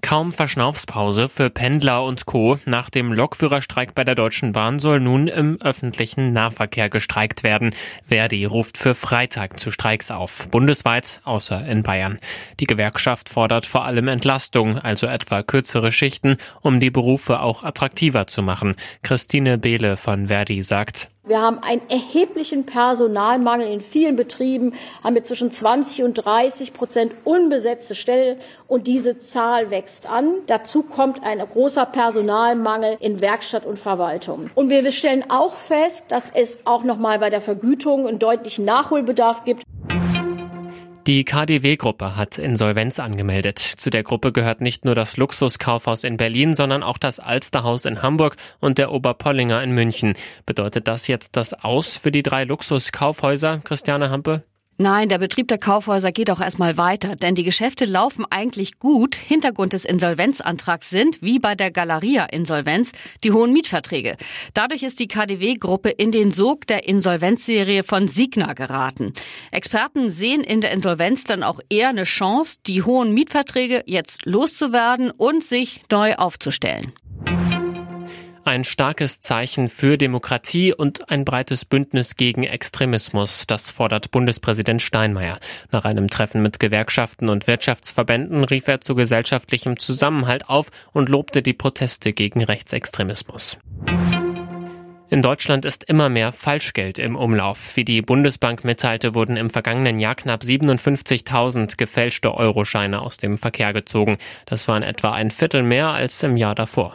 Kaum Verschnaufspause für Pendler und Co. Nach dem Lokführerstreik bei der Deutschen Bahn soll nun im öffentlichen Nahverkehr gestreikt werden. Verdi ruft für Freitag zu Streiks auf. Bundesweit, außer in Bayern. Die Gewerkschaft fordert vor allem Entlastung, also etwa kürzere Schichten, um die Berufe auch attraktiver zu machen. Christine Behle von Verdi sagt, wir haben einen erheblichen Personalmangel in vielen Betrieben, haben wir zwischen 20 und 30 Prozent unbesetzte Stellen und diese Zahl wächst an. Dazu kommt ein großer Personalmangel in Werkstatt und Verwaltung. Und wir stellen auch fest, dass es auch noch mal bei der Vergütung einen deutlichen Nachholbedarf gibt. Die KDW-Gruppe hat Insolvenz angemeldet. Zu der Gruppe gehört nicht nur das Luxuskaufhaus in Berlin, sondern auch das Alsterhaus in Hamburg und der Oberpollinger in München. Bedeutet das jetzt das Aus für die drei Luxuskaufhäuser, Christiane Hampe? Nein, der Betrieb der Kaufhäuser geht auch erstmal weiter, denn die Geschäfte laufen eigentlich gut. Hintergrund des Insolvenzantrags sind, wie bei der Galeria-Insolvenz, die hohen Mietverträge. Dadurch ist die KDW-Gruppe in den Sog der Insolvenzserie von Signa geraten. Experten sehen in der Insolvenz dann auch eher eine Chance, die hohen Mietverträge jetzt loszuwerden und sich neu aufzustellen. Ein starkes Zeichen für Demokratie und ein breites Bündnis gegen Extremismus, das fordert Bundespräsident Steinmeier. Nach einem Treffen mit Gewerkschaften und Wirtschaftsverbänden rief er zu gesellschaftlichem Zusammenhalt auf und lobte die Proteste gegen Rechtsextremismus. In Deutschland ist immer mehr Falschgeld im Umlauf. Wie die Bundesbank mitteilte, wurden im vergangenen Jahr knapp 57.000 gefälschte Euroscheine aus dem Verkehr gezogen. Das waren etwa ein Viertel mehr als im Jahr davor.